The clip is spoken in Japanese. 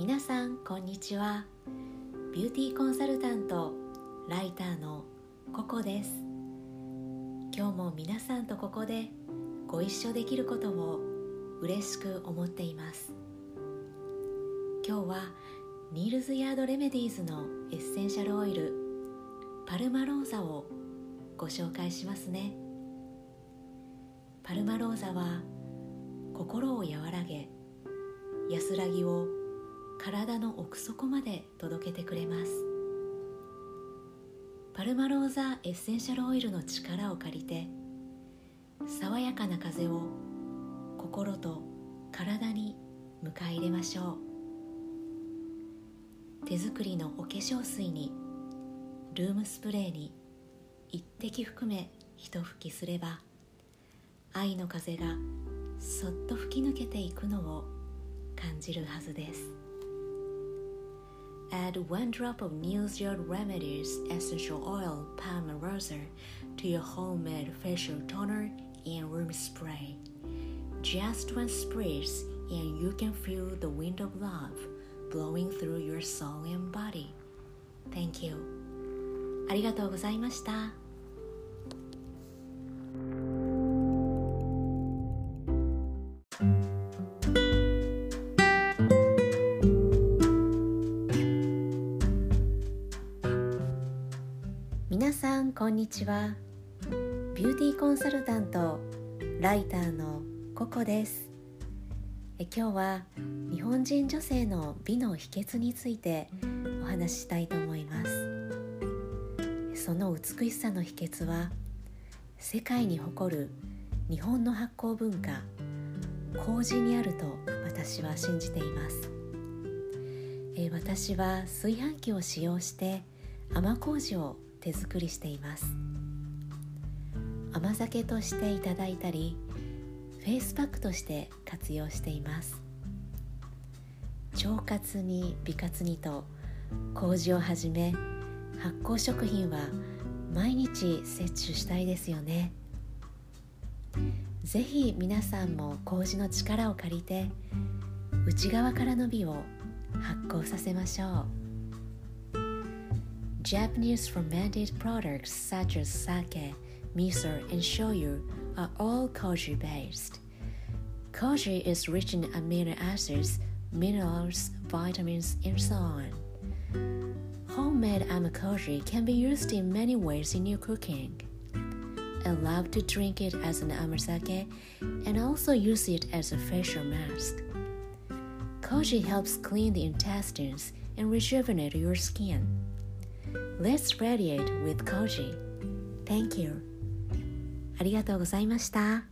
皆さんこんにちは。ビューティーコンサルタントライターのココです。今日も皆さんとここでご一緒できることを嬉しく思っています。今日はニールズヤードレメディーズのエッセンシャルオイルパルマローザをご紹介しますね。パルマローザは心を和らげ安らぎを体の奥底まで届けてくれます。パルマローザエッセンシャルオイルの力を借りて爽やかな風を心と体に迎え入れましょう。手作りのお化粧水にルームスプレーに一滴含め一吹きすれば愛の風がそっと吹き抜けていくのを感じるはずです。Add one drop of News Yard Remedies Essential Oil Palm Rosa to your homemade facial toner and room spray. Just one spritz and you can feel the wind of love blowing through your soul and body. Thank you. ありがとうございました。 皆さんこんにちは。ビューティーコンサルタントライターのココです。え今日は日本人女性の美の秘訣についてお話ししたいと思います。その美しさの秘訣は世界に誇る日本の発酵文化麹にあると私は信じています。え私は炊飯器を使用して甘麹を手作りしています。甘酒としていただいたりフェイスパックとして活用しています。腸活に美活にと麹をはじめ発酵食品は毎日摂取したいですよね。ぜひ皆さんも麹の力を借りて内側からの美を発酵させましょう。Japanese fermented products such as sake, miso, and shoyu are all koji based. Koji is rich in amino acids, minerals, vitamins, and so on. Homemade amakoji can be used in many ways in your cooking. I love to drink it as an amasake and also use it as a facial mask. Koji helps clean the intestines and rejuvenate your skin. Let's radiate with Koji. Thank you. ありがとうございました。